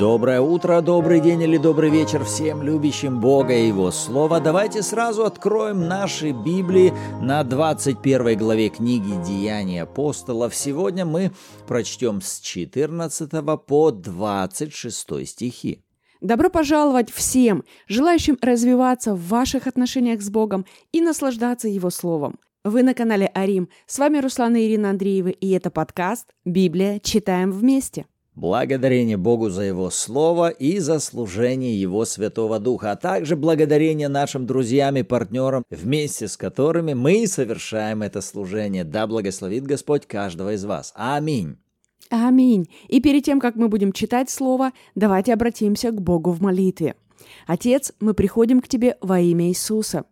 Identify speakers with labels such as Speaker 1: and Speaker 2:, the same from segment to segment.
Speaker 1: Доброе утро, добрый день или добрый вечер всем любящим Бога и Его Слово. Давайте сразу откроем наши Библии на 21 главе книги «Деяния апостолов». Сегодня мы прочтем с 14 по 26 стихи.
Speaker 2: Добро пожаловать всем, желающим развиваться в ваших отношениях с Богом и наслаждаться Его Словом. Вы на канале Арим. С вами Руслана Ирина Андреевы, и это подкаст «Библия. Читаем вместе».
Speaker 1: Благодарение Богу за Его Слово и за служение Его Святого Духа, а также благодарение нашим друзьям и партнерам, вместе с которыми мы совершаем это служение. Да благословит Господь каждого из вас. Аминь.
Speaker 2: Аминь. И перед тем, как мы будем читать Слово, давайте обратимся к Богу в молитве. Отец, мы приходим к Тебе во имя Иисуса.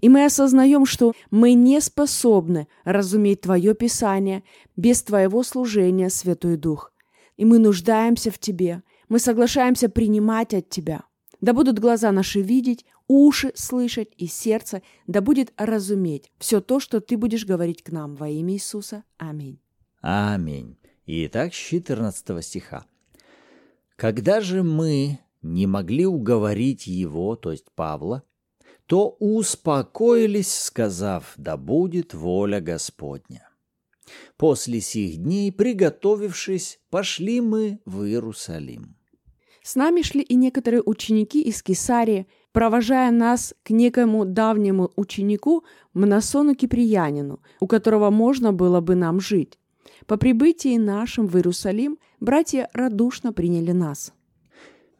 Speaker 2: И мы осознаем, что мы не способны разуметь Твое Писание без Твоего служения, Святой Дух – и мы нуждаемся в Тебе. Мы соглашаемся принимать от Тебя. Да будут глаза наши видеть, уши слышать и сердце, да будет разуметь все то, что Ты будешь говорить к нам во имя Иисуса. Аминь.
Speaker 1: Аминь. Итак, с 14 стиха. «Когда же мы не могли уговорить его, то есть Павла, то успокоились, сказав, да будет воля Господня. После сих дней, приготовившись, пошли мы в Иерусалим.
Speaker 2: С нами шли и некоторые ученики из Кесарии, провожая нас к некому давнему ученику Мнасону Киприянину, у которого можно было бы нам жить. По прибытии нашим в Иерусалим братья радушно приняли нас.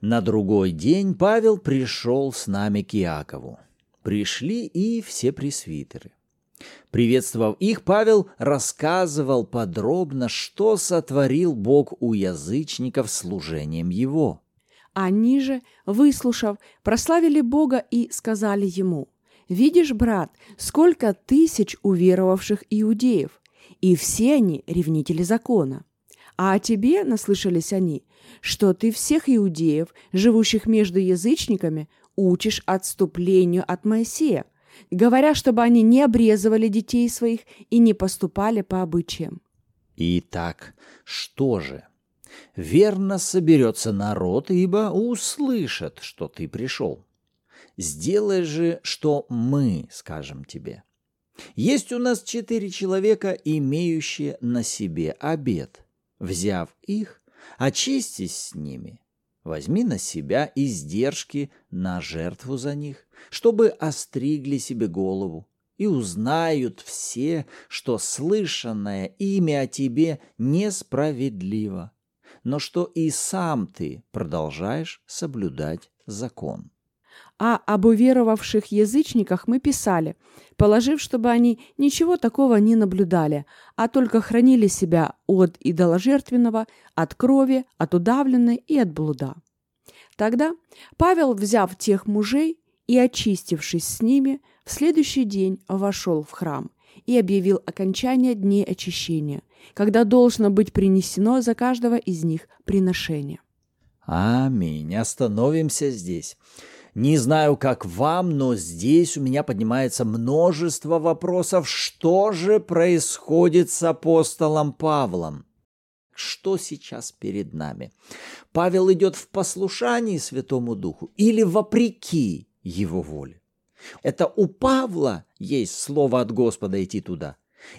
Speaker 1: На другой день Павел пришел с нами к Иакову. Пришли и все пресвитеры. Приветствовав их, Павел рассказывал подробно, что сотворил Бог у язычников служением его.
Speaker 2: Они же, выслушав, прославили Бога и сказали ему, «Видишь, брат, сколько тысяч уверовавших иудеев, и все они ревнители закона. А о тебе наслышались они, что ты всех иудеев, живущих между язычниками, учишь отступлению от Моисея, говоря, чтобы они не обрезывали детей своих и не поступали по обычаям.
Speaker 1: Итак, что же? Верно соберется народ, ибо услышат, что ты пришел. Сделай же, что мы скажем тебе. Есть у нас четыре человека, имеющие на себе обед. Взяв их, очистись с ними – Возьми на себя издержки на жертву за них, чтобы остригли себе голову, и узнают все, что слышанное имя о тебе несправедливо, но что и сам ты продолжаешь соблюдать закон.
Speaker 2: А об уверовавших язычниках мы писали, положив, чтобы они ничего такого не наблюдали, а только хранили себя от идоложертвенного, от крови, от удавленной и от блуда. Тогда Павел, взяв тех мужей и очистившись с ними, в следующий день вошел в храм и объявил окончание дней очищения, когда должно быть принесено за каждого из них приношение.
Speaker 1: Аминь. Остановимся здесь. Не знаю, как вам, но здесь у меня поднимается множество вопросов, что же происходит с апостолом Павлом. Что сейчас перед нами? Павел идет в послушании Святому Духу или вопреки его воле? Это у Павла есть слово от Господа идти туда?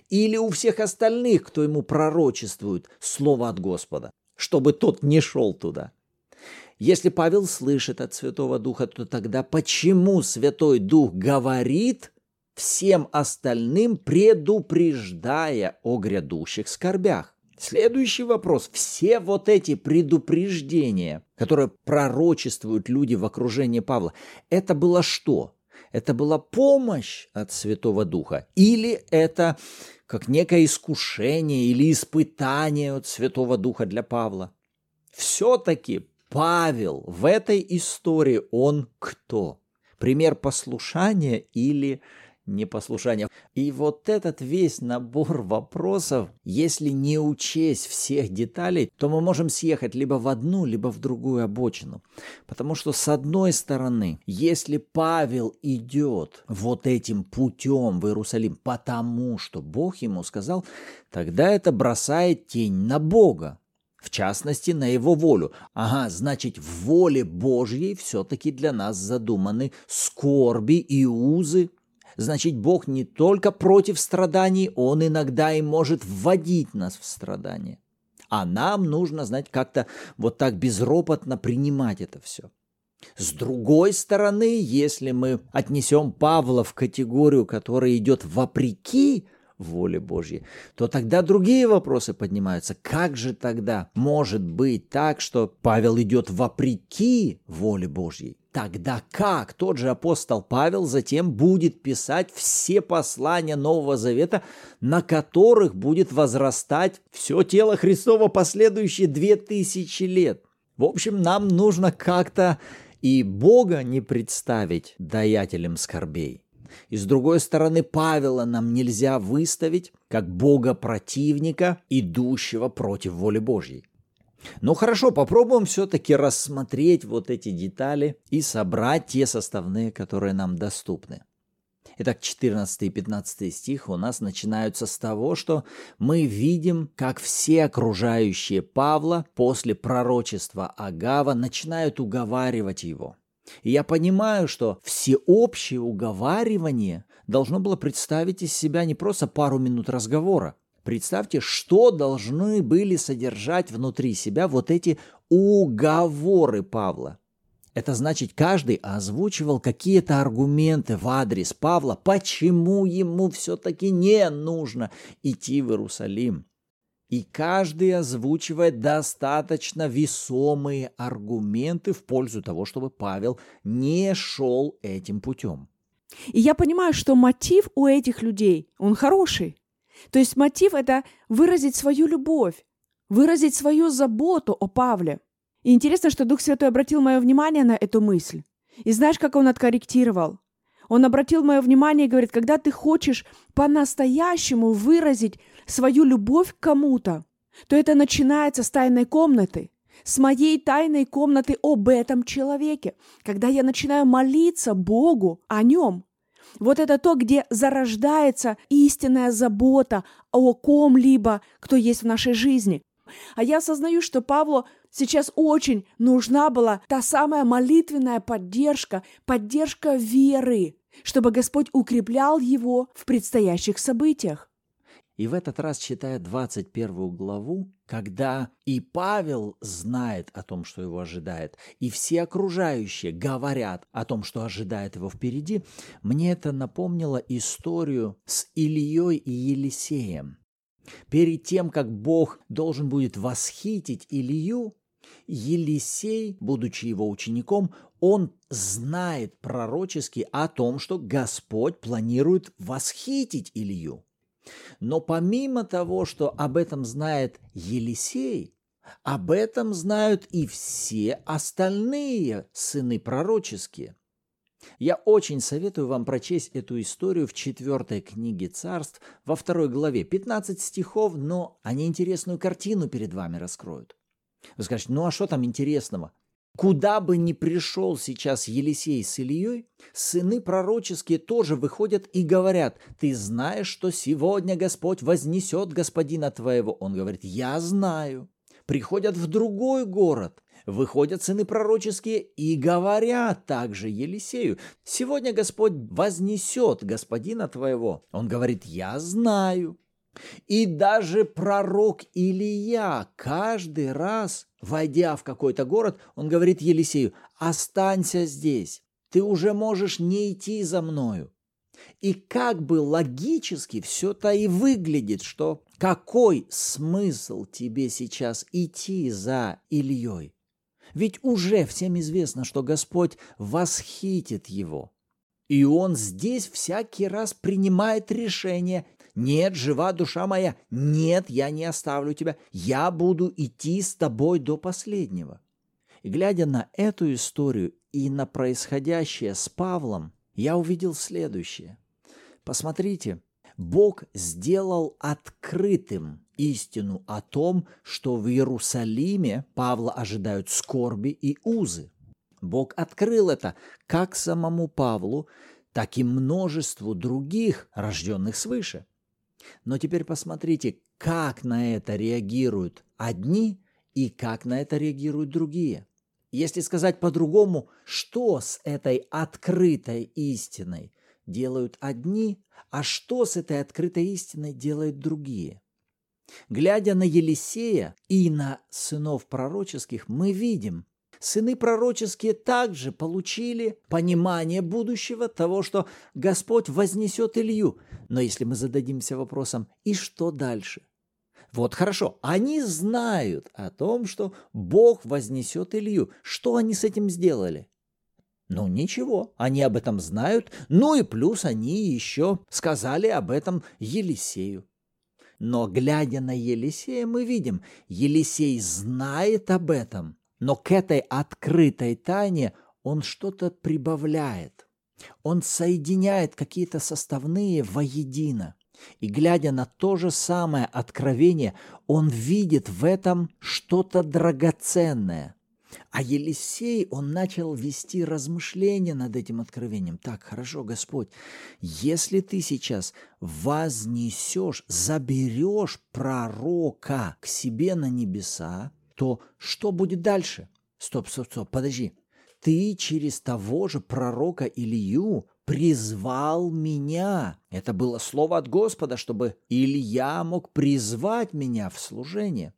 Speaker 1: Или у всех остальных, кто ему пророчествует, слово от Господа, чтобы тот не шел туда? Если Павел слышит от Святого Духа, то тогда почему Святой Дух говорит всем остальным, предупреждая о грядущих скорбях? Следующий вопрос. Все вот эти предупреждения, которые пророчествуют люди в окружении Павла, это было что? Это была помощь от Святого Духа? Или это как некое искушение или испытание от Святого Духа для Павла? Все-таки Павел в этой истории, он кто? Пример послушания или непослушания. И вот этот весь набор вопросов, если не учесть всех деталей, то мы можем съехать либо в одну, либо в другую обочину. Потому что с одной стороны, если Павел идет вот этим путем в Иерусалим, потому что Бог ему сказал, тогда это бросает тень на Бога. В частности, на его волю. Ага, значит, в воле Божьей все-таки для нас задуманы скорби и узы. Значит, Бог не только против страданий, Он иногда и может вводить нас в страдания. А нам нужно, знать, как-то вот так безропотно принимать это все. С другой стороны, если мы отнесем Павла в категорию, которая идет вопреки воле Божьей, то тогда другие вопросы поднимаются. Как же тогда может быть так, что Павел идет вопреки воле Божьей? Тогда как тот же апостол Павел затем будет писать все послания Нового Завета, на которых будет возрастать все тело Христова последующие две тысячи лет? В общем, нам нужно как-то и Бога не представить даятелем скорбей. И с другой стороны, Павела нам нельзя выставить как Бога противника, идущего против воли Божьей. Ну хорошо, попробуем все-таки рассмотреть вот эти детали и собрать те составные, которые нам доступны. Итак, 14 и 15 стих у нас начинаются с того, что мы видим, как все окружающие Павла после пророчества Агава начинают уговаривать его. И я понимаю, что всеобщее уговаривание должно было представить из себя не просто пару минут разговора. Представьте, что должны были содержать внутри себя вот эти уговоры Павла. Это значит, каждый озвучивал какие-то аргументы в адрес Павла, почему ему все-таки не нужно идти в Иерусалим. И каждый озвучивает достаточно весомые аргументы в пользу того, чтобы Павел не шел этим путем.
Speaker 2: И я понимаю, что мотив у этих людей, он хороший. То есть мотив – это выразить свою любовь, выразить свою заботу о Павле – и интересно, что Дух Святой обратил мое внимание на эту мысль. И знаешь, как он откорректировал? Он обратил мое внимание и говорит, когда ты хочешь по-настоящему выразить свою любовь к кому-то, то это начинается с тайной комнаты, с моей тайной комнаты об этом человеке, когда я начинаю молиться Богу о нем. Вот это то, где зарождается истинная забота о ком-либо, кто есть в нашей жизни. А я осознаю, что Павлу сейчас очень нужна была та самая молитвенная поддержка, поддержка веры, чтобы Господь укреплял его в предстоящих событиях.
Speaker 1: И в этот раз, читая 21 главу, когда и Павел знает о том, что его ожидает, и все окружающие говорят о том, что ожидает его впереди, мне это напомнило историю с Ильей и Елисеем. Перед тем, как Бог должен будет восхитить Илью, Елисей, будучи его учеником, он знает пророчески о том, что Господь планирует восхитить Илью. Но помимо того, что об этом знает Елисей, об этом знают и все остальные сыны пророческие. Я очень советую вам прочесть эту историю в четвертой книге царств, во второй главе. 15 стихов, но они интересную картину перед вами раскроют. Вы скажете, ну а что там интересного? Куда бы ни пришел сейчас Елисей с Ильей, сыны пророческие тоже выходят и говорят, ты знаешь, что сегодня Господь вознесет господина твоего. Он говорит, я знаю. Приходят в другой город, выходят сыны пророческие и говорят также Елисею, сегодня Господь вознесет господина твоего. Он говорит, я знаю. И даже пророк Илия каждый раз, войдя в какой-то город, он говорит Елисею, останься здесь, ты уже можешь не идти за мною. И как бы логически все-то и выглядит, что какой смысл тебе сейчас идти за Ильей? Ведь уже всем известно, что Господь восхитит его. И он здесь всякий раз принимает решение нет, жива душа моя, нет, я не оставлю тебя, я буду идти с тобой до последнего. И глядя на эту историю и на происходящее с Павлом, я увидел следующее. Посмотрите, Бог сделал открытым истину о том, что в Иерусалиме Павла ожидают скорби и узы. Бог открыл это как самому Павлу, так и множеству других, рожденных свыше. Но теперь посмотрите, как на это реагируют одни и как на это реагируют другие. Если сказать по-другому, что с этой открытой истиной делают одни, а что с этой открытой истиной делают другие. Глядя на Елисея и на сынов пророческих, мы видим, сыны пророческие также получили понимание будущего того, что Господь вознесет Илью. Но если мы зададимся вопросом, и что дальше? Вот хорошо, они знают о том, что Бог вознесет Илью. Что они с этим сделали? Ну ничего, они об этом знают, ну и плюс они еще сказали об этом Елисею. Но глядя на Елисея, мы видим, Елисей знает об этом, но к этой открытой тайне он что-то прибавляет. Он соединяет какие-то составные воедино. И глядя на то же самое откровение, он видит в этом что-то драгоценное. А Елисей, он начал вести размышления над этим откровением. Так, хорошо, Господь, если ты сейчас вознесешь, заберешь пророка к себе на небеса, то что будет дальше? Стоп, стоп, стоп, подожди. Ты через того же пророка Илью призвал меня. Это было слово от Господа, чтобы Илья мог призвать меня в служение.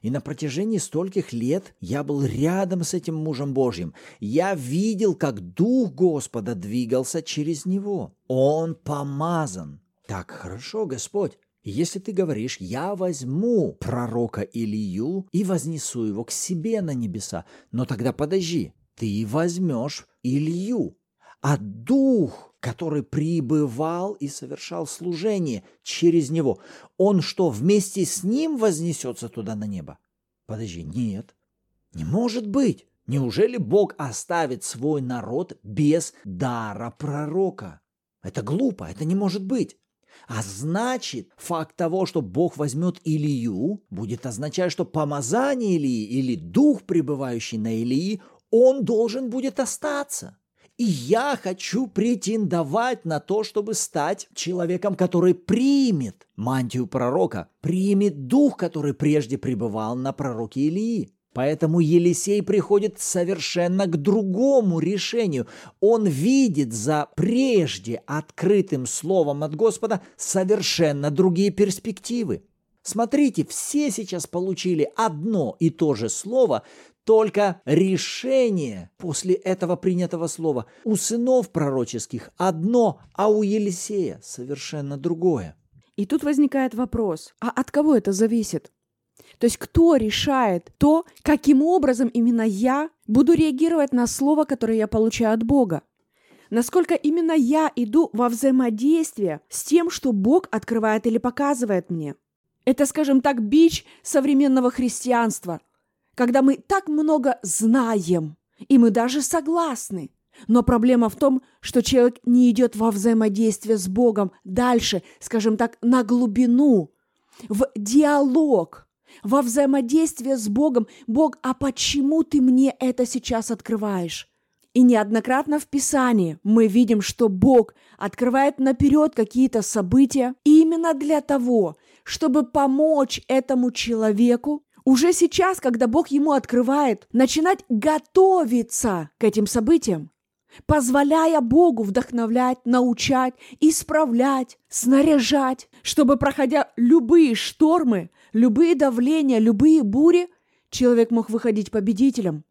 Speaker 1: И на протяжении стольких лет я был рядом с этим мужем Божьим. Я видел, как Дух Господа двигался через него. Он помазан. Так хорошо, Господь. Если ты говоришь, я возьму пророка Илью и вознесу его к себе на небеса, но тогда подожди, ты возьмешь Илью, а дух, который пребывал и совершал служение через него, он что, вместе с ним вознесется туда на небо? Подожди, нет, не может быть. Неужели Бог оставит свой народ без дара пророка? Это глупо, это не может быть. А значит, факт того, что Бог возьмет Илью, будет означать, что помазание Илии или дух, пребывающий на Илии, он должен будет остаться. И я хочу претендовать на то, чтобы стать человеком, который примет мантию пророка, примет дух, который прежде пребывал на пророке Илии. Поэтому Елисей приходит совершенно к другому решению. Он видит за прежде открытым словом от Господа совершенно другие перспективы. Смотрите, все сейчас получили одно и то же слово, только решение после этого принятого слова у сынов пророческих одно, а у Елисея совершенно другое.
Speaker 2: И тут возникает вопрос, а от кого это зависит? То есть кто решает то, каким образом именно я буду реагировать на слово, которое я получаю от Бога? Насколько именно я иду во взаимодействие с тем, что Бог открывает или показывает мне? Это, скажем так, бич современного христианства – когда мы так много знаем, и мы даже согласны. Но проблема в том, что человек не идет во взаимодействие с Богом дальше, скажем так, на глубину, в диалог, во взаимодействие с Богом. Бог, а почему ты мне это сейчас открываешь? И неоднократно в Писании мы видим, что Бог открывает наперед какие-то события именно для того, чтобы помочь этому человеку уже сейчас, когда Бог ему открывает, начинать готовиться к этим событиям, позволяя Богу вдохновлять, научать, исправлять, снаряжать, чтобы, проходя любые штормы, любые давления, любые бури, человек мог выходить победителем.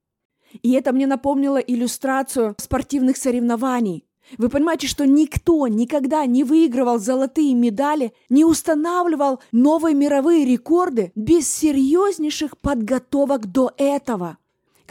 Speaker 2: И это мне напомнило иллюстрацию спортивных соревнований – вы понимаете, что никто никогда не выигрывал золотые медали, не устанавливал новые мировые рекорды без серьезнейших подготовок до этого.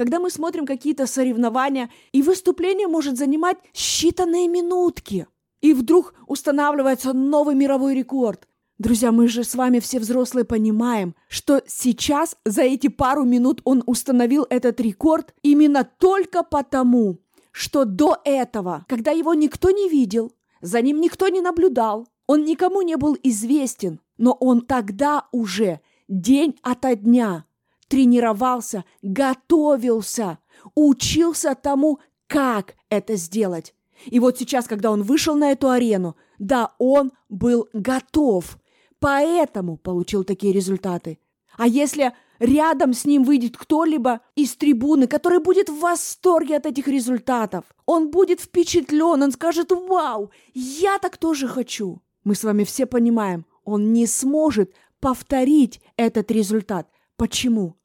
Speaker 2: Когда мы смотрим какие-то соревнования, и выступление может занимать считанные минутки, и вдруг устанавливается новый мировой рекорд. Друзья, мы же с вами все взрослые понимаем, что сейчас за эти пару минут он установил этот рекорд именно только потому, что до этого, когда его никто не видел, за ним никто не наблюдал, он никому не был известен, но он тогда уже день ото дня тренировался, готовился, учился тому, как это сделать. И вот сейчас, когда он вышел на эту арену, да, он был готов, поэтому получил такие результаты. А если рядом с ним выйдет кто-либо из трибуны, который будет в восторге от этих результатов. Он будет впечатлен, он скажет «Вау, я так тоже хочу». Мы с вами все понимаем, он не сможет повторить этот результат. Почему?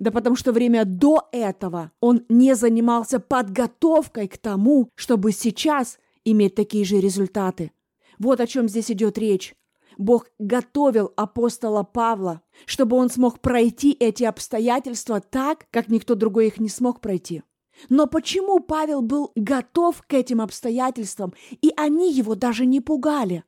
Speaker 2: Да потому что время до этого он не занимался подготовкой к тому, чтобы сейчас иметь такие же результаты. Вот о чем здесь идет речь. Бог готовил апостола Павла, чтобы он смог пройти эти обстоятельства так, как никто другой их не смог пройти. Но почему Павел был готов к этим обстоятельствам, и они его даже не пугали?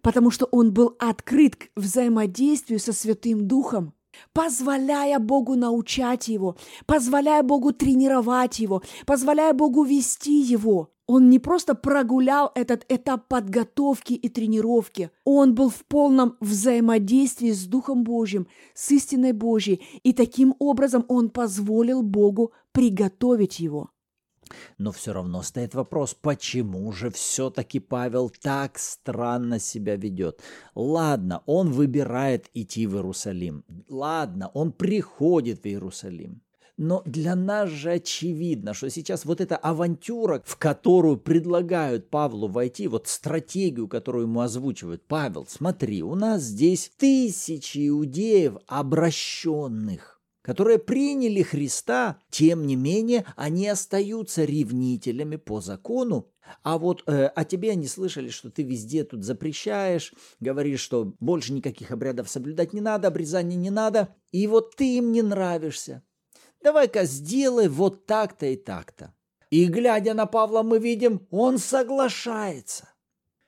Speaker 2: Потому что он был открыт к взаимодействию со Святым Духом позволяя Богу научать его, позволяя Богу тренировать его, позволяя Богу вести его. Он не просто прогулял этот этап подготовки и тренировки, он был в полном взаимодействии с Духом Божьим, с истиной Божьей, и таким образом он позволил Богу приготовить его.
Speaker 1: Но все равно стоит вопрос, почему же все-таки Павел так странно себя ведет? Ладно, он выбирает идти в Иерусалим. Ладно, он приходит в Иерусалим. Но для нас же очевидно, что сейчас вот эта авантюра, в которую предлагают Павлу войти, вот стратегию, которую ему озвучивает Павел, смотри, у нас здесь тысячи иудеев обращенных которые приняли Христа, тем не менее они остаются ревнителями по закону. А вот э, о тебе они слышали, что ты везде тут запрещаешь, говоришь, что больше никаких обрядов соблюдать не надо, обрезания не надо, и вот ты им не нравишься. Давай-ка сделай вот так-то и так-то. И глядя на Павла, мы видим, он соглашается.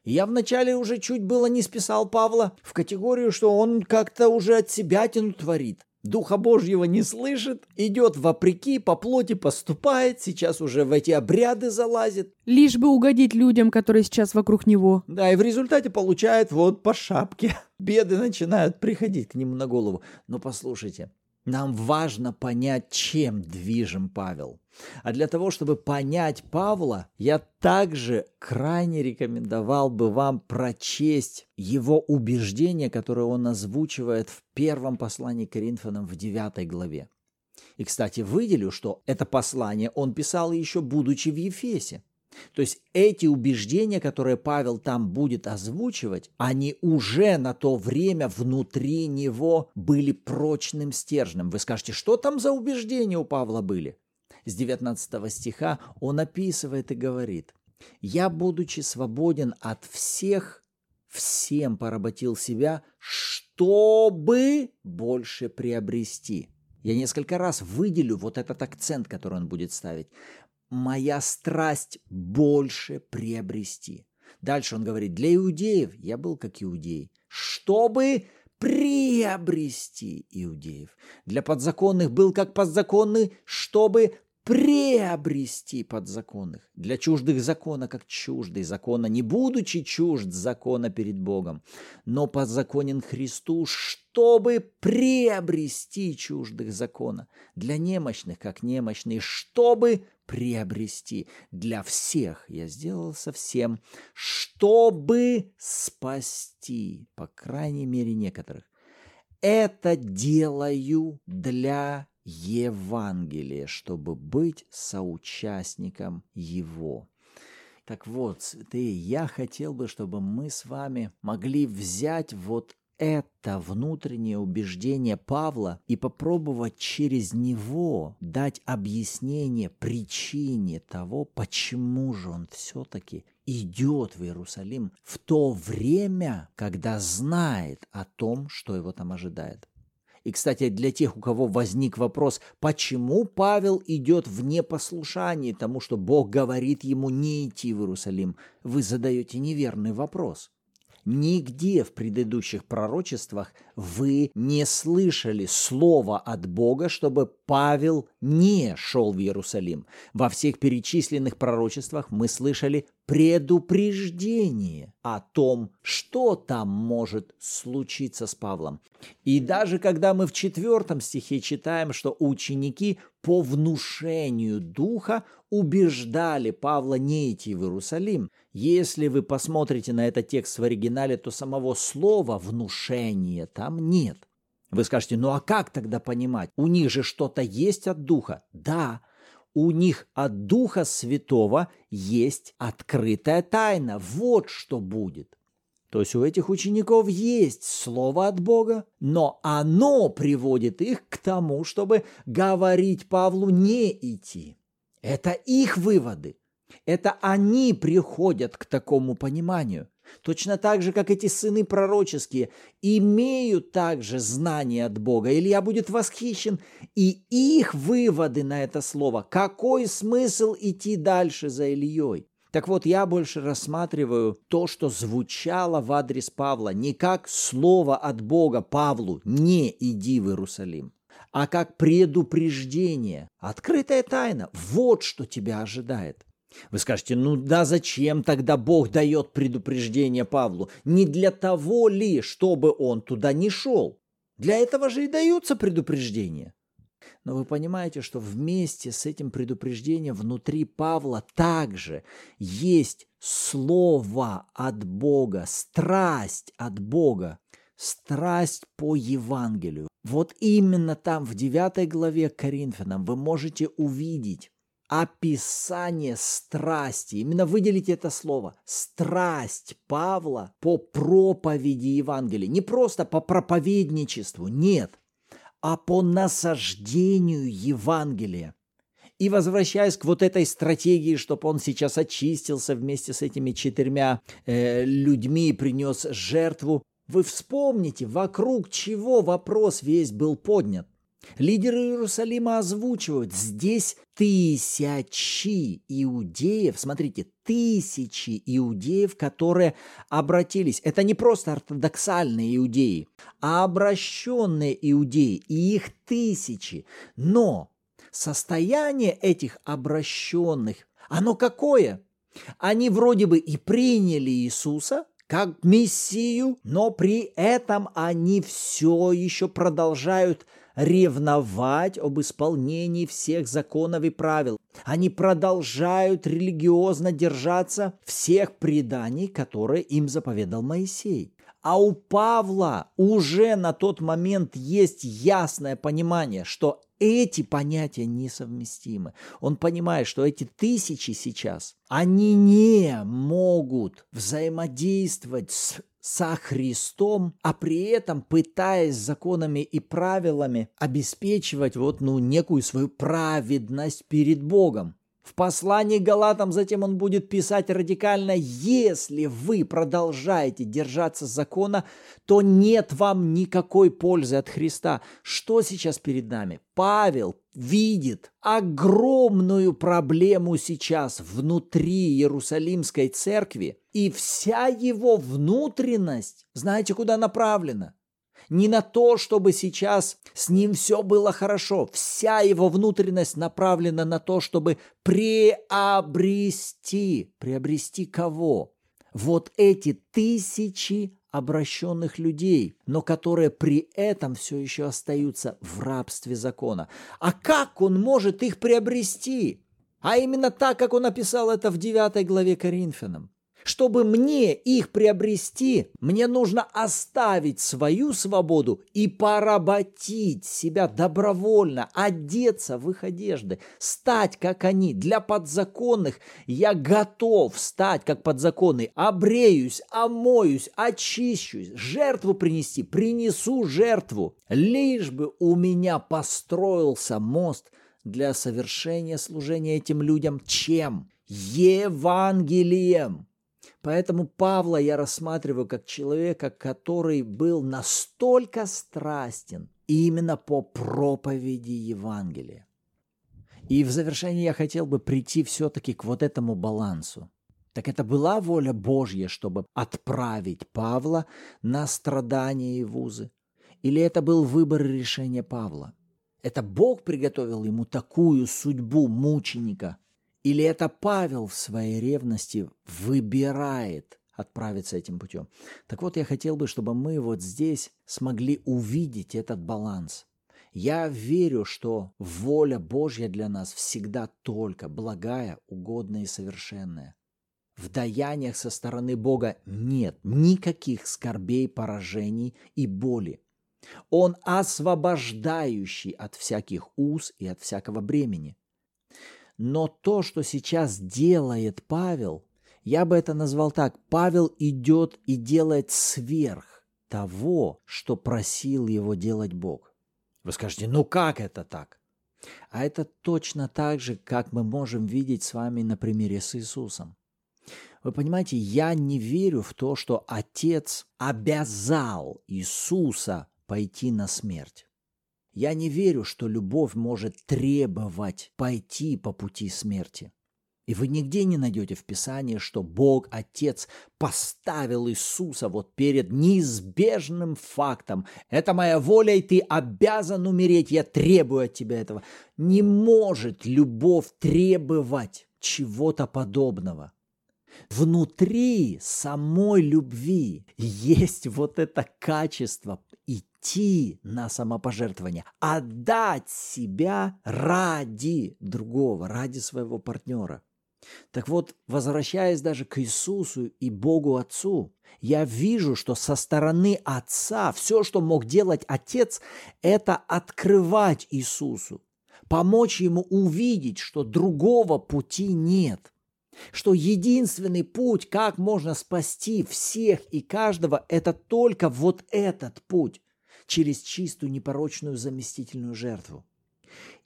Speaker 1: Я вначале уже чуть было не списал Павла в категорию, что он как-то уже от себя тяну творит. Духа Божьего не слышит, идет вопреки, по плоти поступает, сейчас уже в эти обряды залазит.
Speaker 2: Лишь бы угодить людям, которые сейчас вокруг него.
Speaker 1: Да, и в результате получает вот по шапке. Беды начинают приходить к нему на голову. Но послушайте, нам важно понять, чем движем Павел. А для того, чтобы понять Павла, я также крайне рекомендовал бы вам прочесть его убеждения, которые он озвучивает в первом послании к Коринфянам в 9 главе. И, кстати, выделю, что это послание он писал еще будучи в Ефесе. То есть эти убеждения, которые Павел там будет озвучивать, они уже на то время внутри него были прочным стержнем. Вы скажете, что там за убеждения у Павла были? С 19 стиха он описывает и говорит, «Я, будучи свободен от всех, всем поработил себя, чтобы больше приобрести». Я несколько раз выделю вот этот акцент, который он будет ставить моя страсть больше приобрести. Дальше он говорит, для иудеев я был как иудей, чтобы приобрести иудеев. Для подзаконных был как подзаконный, чтобы приобрести подзаконных. Для чуждых закона, как чуждый закона, не будучи чужд закона перед Богом, но подзаконен Христу, чтобы приобрести чуждых закона. Для немощных, как немощный, чтобы приобрести. Для всех я сделал совсем, чтобы спасти, по крайней мере, некоторых. Это делаю для Евангелия, чтобы быть соучастником его. Так вот, святые, я хотел бы, чтобы мы с вами могли взять вот это внутреннее убеждение Павла и попробовать через него дать объяснение причине того, почему же он все-таки идет в Иерусалим в то время, когда знает о том, что его там ожидает. И, кстати, для тех, у кого возник вопрос, почему Павел идет в непослушании тому, что Бог говорит ему не идти в Иерусалим, вы задаете неверный вопрос. Нигде в предыдущих пророчествах вы не слышали слова от Бога, чтобы Павел не шел в Иерусалим. Во всех перечисленных пророчествах мы слышали предупреждение о том, что там может случиться с Павлом. И даже когда мы в четвертом стихе читаем, что ученики по внушению духа убеждали Павла не идти в Иерусалим. Если вы посмотрите на этот текст в оригинале, то самого слова «внушение» там нет. Вы скажете, ну а как тогда понимать? У них же что-то есть от Духа. Да, у них от Духа Святого есть открытая тайна. Вот что будет. То есть у этих учеников есть слово от Бога, но оно приводит их к тому, чтобы говорить Павлу не идти. Это их выводы. Это они приходят к такому пониманию. Точно так же, как эти сыны пророческие, имеют также знание от Бога. Илья будет восхищен, и их выводы на это слово. Какой смысл идти дальше за Ильей? Так вот, я больше рассматриваю то, что звучало в адрес Павла, не как слово от Бога Павлу «не иди в Иерусалим», а как предупреждение, открытая тайна. Вот что тебя ожидает. Вы скажете, ну да зачем тогда Бог дает предупреждение Павлу? Не для того ли, чтобы он туда не шел? Для этого же и даются предупреждения. Но вы понимаете, что вместе с этим предупреждением внутри Павла также есть слово от Бога, страсть от Бога, страсть по Евангелию. Вот именно там, в 9 главе Коринфянам, вы можете увидеть описание страсти, именно выделите это слово, страсть Павла по проповеди Евангелия, не просто по проповедничеству, нет, а по насаждению Евангелия. И возвращаясь к вот этой стратегии, чтобы он сейчас очистился вместе с этими четырьмя э, людьми и принес жертву, вы вспомните, вокруг чего вопрос весь был поднят. Лидеры Иерусалима озвучивают, здесь тысячи иудеев, смотрите, тысячи иудеев, которые обратились. Это не просто ортодоксальные иудеи, а обращенные иудеи, и их тысячи. Но состояние этих обращенных, оно какое? Они вроде бы и приняли Иисуса, как Мессию, но при этом они все еще продолжают ревновать об исполнении всех законов и правил. Они продолжают религиозно держаться всех преданий, которые им заповедал Моисей. А у Павла уже на тот момент есть ясное понимание, что эти понятия несовместимы. Он понимает, что эти тысячи сейчас, они не могут взаимодействовать с со Христом, а при этом пытаясь законами и правилами обеспечивать вот ну некую свою праведность перед Богом. В послании Галатам затем он будет писать радикально, если вы продолжаете держаться закона, то нет вам никакой пользы от Христа. Что сейчас перед нами? Павел видит огромную проблему сейчас внутри Иерусалимской церкви, и вся его внутренность, знаете, куда направлена? Не на то, чтобы сейчас с ним все было хорошо. Вся его внутренность направлена на то, чтобы приобрести. Приобрести кого? Вот эти тысячи обращенных людей, но которые при этом все еще остаются в рабстве закона. А как он может их приобрести? А именно так, как он описал это в 9 главе Коринфянам. Чтобы мне их приобрести, мне нужно оставить свою свободу и поработить себя добровольно, одеться в их одежды, стать как они. Для подзаконных я готов стать как подзаконный, обреюсь, омоюсь, очищусь, жертву принести, принесу жертву, лишь бы у меня построился мост для совершения служения этим людям чем? Евангелием. Поэтому Павла я рассматриваю как человека, который был настолько страстен именно по проповеди Евангелия. И в завершение я хотел бы прийти все-таки к вот этому балансу. Так это была воля Божья, чтобы отправить Павла на страдания и вузы? Или это был выбор и решение Павла? Это Бог приготовил ему такую судьбу мученика, или это Павел в своей ревности выбирает отправиться этим путем? Так вот, я хотел бы, чтобы мы вот здесь смогли увидеть этот баланс. Я верю, что воля Божья для нас всегда только благая, угодная и совершенная. В даяниях со стороны Бога нет никаких скорбей, поражений и боли. Он освобождающий от всяких уз и от всякого бремени. Но то, что сейчас делает Павел, я бы это назвал так. Павел идет и делает сверх того, что просил его делать Бог. Вы скажете, ну как это так? А это точно так же, как мы можем видеть с вами на примере с Иисусом. Вы понимаете, я не верю в то, что Отец обязал Иисуса пойти на смерть. Я не верю, что любовь может требовать пойти по пути смерти. И вы нигде не найдете в Писании, что Бог Отец поставил Иисуса вот перед неизбежным фактом. Это моя воля, и ты обязан умереть, я требую от тебя этого. Не может любовь требовать чего-то подобного. Внутри самой любви есть вот это качество идти на самопожертвование, отдать себя ради другого, ради своего партнера. Так вот, возвращаясь даже к Иисусу и Богу Отцу, я вижу, что со стороны Отца все, что мог делать Отец, это открывать Иисусу, помочь ему увидеть, что другого пути нет, что единственный путь, как можно спасти всех и каждого, это только вот этот путь через чистую непорочную заместительную жертву.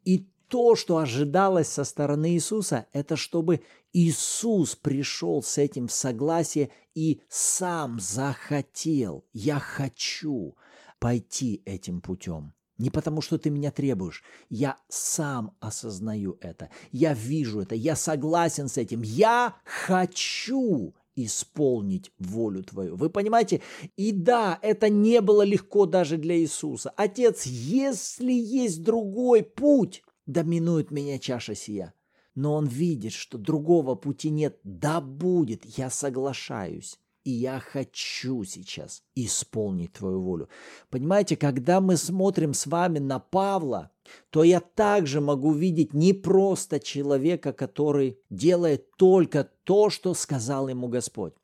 Speaker 1: И то, что ожидалось со стороны Иисуса, это чтобы Иисус пришел с этим в согласие и сам захотел, я хочу пойти этим путем. Не потому, что ты меня требуешь. Я сам осознаю это. Я вижу это. Я согласен с этим. Я хочу исполнить волю твою. Вы понимаете? И да, это не было легко даже для Иисуса. Отец, если есть другой путь, доминует меня чаша сия. Но он видит, что другого пути нет. Да будет, я соглашаюсь. И я хочу сейчас исполнить твою волю. Понимаете, когда мы смотрим с вами на Павла, то я также могу видеть не просто человека, который делает только то, что сказал ему Господь.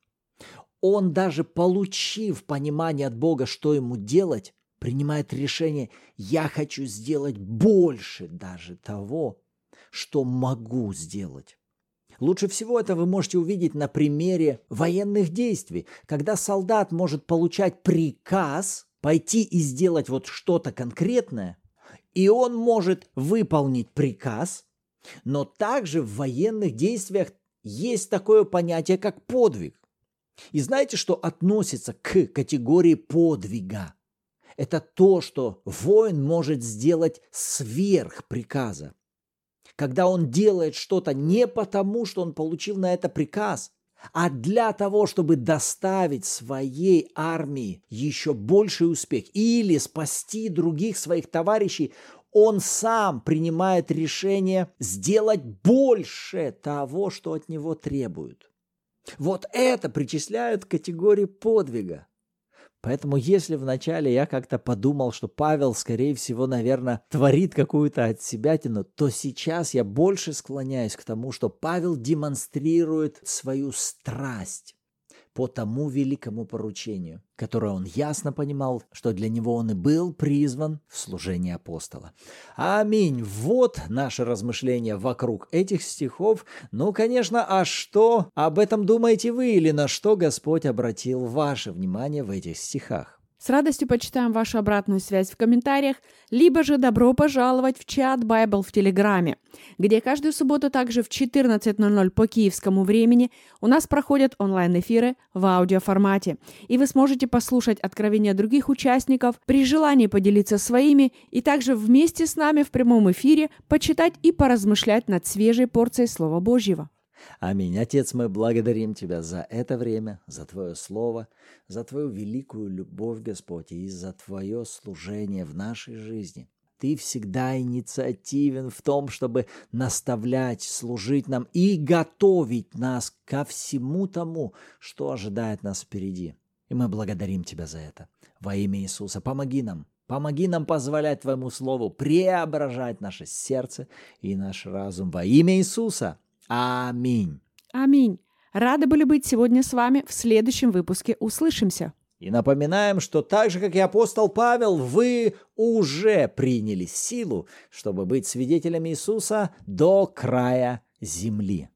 Speaker 1: Он даже получив понимание от Бога, что ему делать, принимает решение, я хочу сделать больше даже того, что могу сделать. Лучше всего это вы можете увидеть на примере военных действий, когда солдат может получать приказ пойти и сделать вот что-то конкретное, и он может выполнить приказ, но также в военных действиях есть такое понятие, как подвиг. И знаете, что относится к категории подвига? Это то, что воин может сделать сверх приказа. Когда он делает что-то не потому, что он получил на это приказ, а для того, чтобы доставить своей армии еще больший успех или спасти других своих товарищей, он сам принимает решение сделать больше того, что от него требуют. Вот это причисляют к категории подвига. Поэтому если вначале я как-то подумал, что Павел, скорее всего, наверное, творит какую-то от себятину, то сейчас я больше склоняюсь к тому, что Павел демонстрирует свою страсть по тому великому поручению, которое он ясно понимал, что для него он и был призван в служение апостола. Аминь. Вот наше размышление вокруг этих стихов. Ну, конечно, а что об этом думаете вы или на что Господь обратил ваше внимание в этих стихах?
Speaker 2: С радостью почитаем вашу обратную связь в комментариях, либо же добро пожаловать в чат Байбл в Телеграме, где каждую субботу также в 14.00 по киевскому времени у нас проходят онлайн-эфиры в аудиоформате, и вы сможете послушать откровения других участников, при желании поделиться своими и также вместе с нами в прямом эфире почитать и поразмышлять над свежей порцией Слова Божьего.
Speaker 1: Аминь. Отец, мы благодарим Тебя за это время, за Твое Слово, за Твою великую любовь, Господь, и за Твое служение в нашей жизни. Ты всегда инициативен в том, чтобы наставлять, служить нам и готовить нас ко всему тому, что ожидает нас впереди. И мы благодарим Тебя за это. Во имя Иисуса помоги нам, Помоги нам позволять Твоему Слову преображать наше сердце и наш разум во имя Иисуса. Аминь.
Speaker 2: Аминь. Рады были быть сегодня с вами. В следующем выпуске услышимся.
Speaker 1: И напоминаем, что так же, как и апостол Павел, вы уже приняли силу, чтобы быть свидетелями Иисуса до края земли.